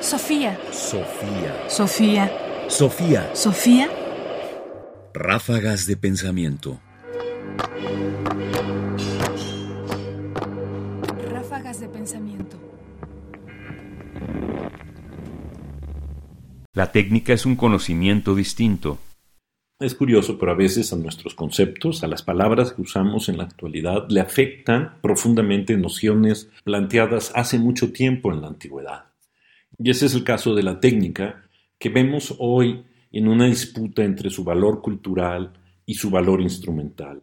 Sofía. Sofía. Sofía. Sofía. Sofía. Ráfagas de pensamiento. Ráfagas de pensamiento. La técnica es un conocimiento distinto. Es curioso, pero a veces a nuestros conceptos, a las palabras que usamos en la actualidad, le afectan profundamente nociones planteadas hace mucho tiempo en la antigüedad. Y ese es el caso de la técnica que vemos hoy en una disputa entre su valor cultural y su valor instrumental,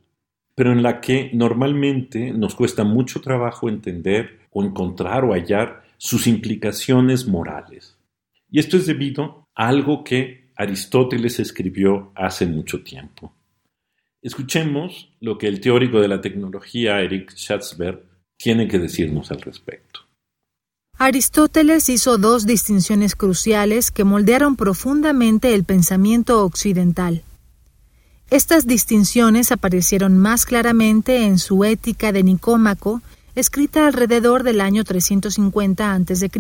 pero en la que normalmente nos cuesta mucho trabajo entender o encontrar o hallar sus implicaciones morales. Y esto es debido a algo que Aristóteles escribió hace mucho tiempo. Escuchemos lo que el teórico de la tecnología Eric Schatzberg tiene que decirnos al respecto. Aristóteles hizo dos distinciones cruciales que moldearon profundamente el pensamiento occidental. Estas distinciones aparecieron más claramente en su Ética de Nicómaco, escrita alrededor del año 350 a.C.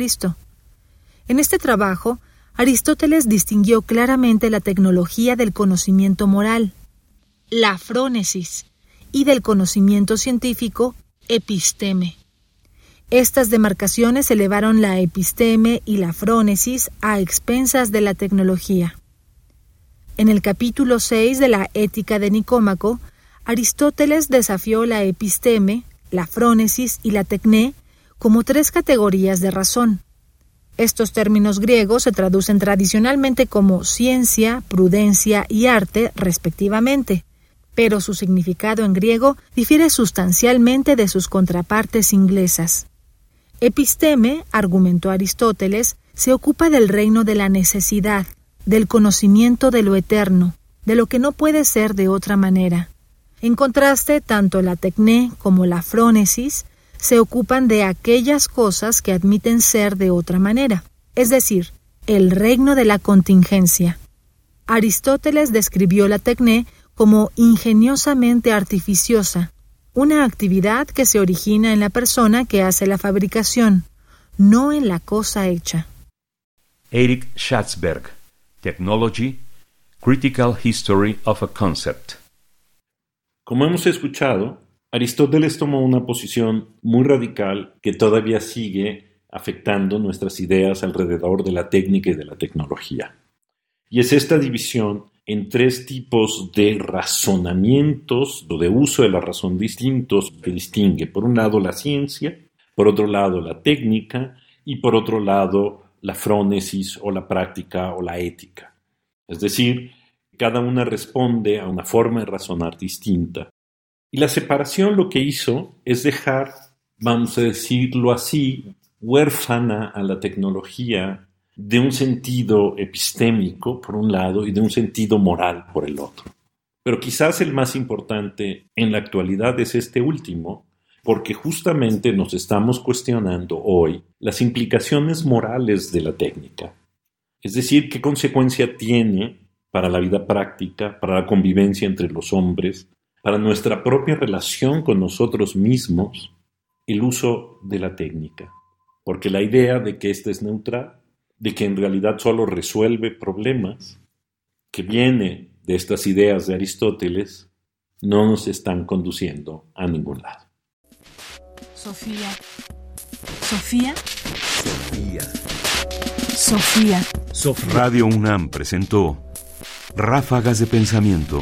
En este trabajo, Aristóteles distinguió claramente la tecnología del conocimiento moral, la frónesis, y del conocimiento científico, episteme. Estas demarcaciones elevaron la episteme y la frónesis a expensas de la tecnología. En el capítulo 6 de la Ética de Nicómaco, Aristóteles desafió la episteme, la frónesis y la tecné como tres categorías de razón. Estos términos griegos se traducen tradicionalmente como ciencia, prudencia y arte, respectivamente, pero su significado en griego difiere sustancialmente de sus contrapartes inglesas. Episteme, argumentó Aristóteles, se ocupa del reino de la necesidad, del conocimiento de lo eterno, de lo que no puede ser de otra manera. En contraste, tanto la tecné como la frónesis se ocupan de aquellas cosas que admiten ser de otra manera, es decir, el reino de la contingencia. Aristóteles describió la tecné como ingeniosamente artificiosa, una actividad que se origina en la persona que hace la fabricación, no en la cosa hecha. Eric Schatzberg, Technology, Critical History of a Concept. Como hemos escuchado, Aristóteles tomó una posición muy radical que todavía sigue afectando nuestras ideas alrededor de la técnica y de la tecnología. Y es esta división en tres tipos de razonamientos o de uso de la razón distintos que distingue, por un lado, la ciencia, por otro lado, la técnica y por otro lado, la frónesis o la práctica o la ética. Es decir, cada una responde a una forma de razonar distinta. Y la separación lo que hizo es dejar, vamos a decirlo así, huérfana a la tecnología de un sentido epistémico, por un lado, y de un sentido moral, por el otro. Pero quizás el más importante en la actualidad es este último, porque justamente nos estamos cuestionando hoy las implicaciones morales de la técnica. Es decir, qué consecuencia tiene para la vida práctica, para la convivencia entre los hombres, para nuestra propia relación con nosotros mismos, el uso de la técnica. Porque la idea de que ésta es neutral de que en realidad solo resuelve problemas, que viene de estas ideas de Aristóteles, no nos están conduciendo a ningún lado. Sofía. Sofía. Sofía. Sofía. Radio UNAM presentó Ráfagas de Pensamiento.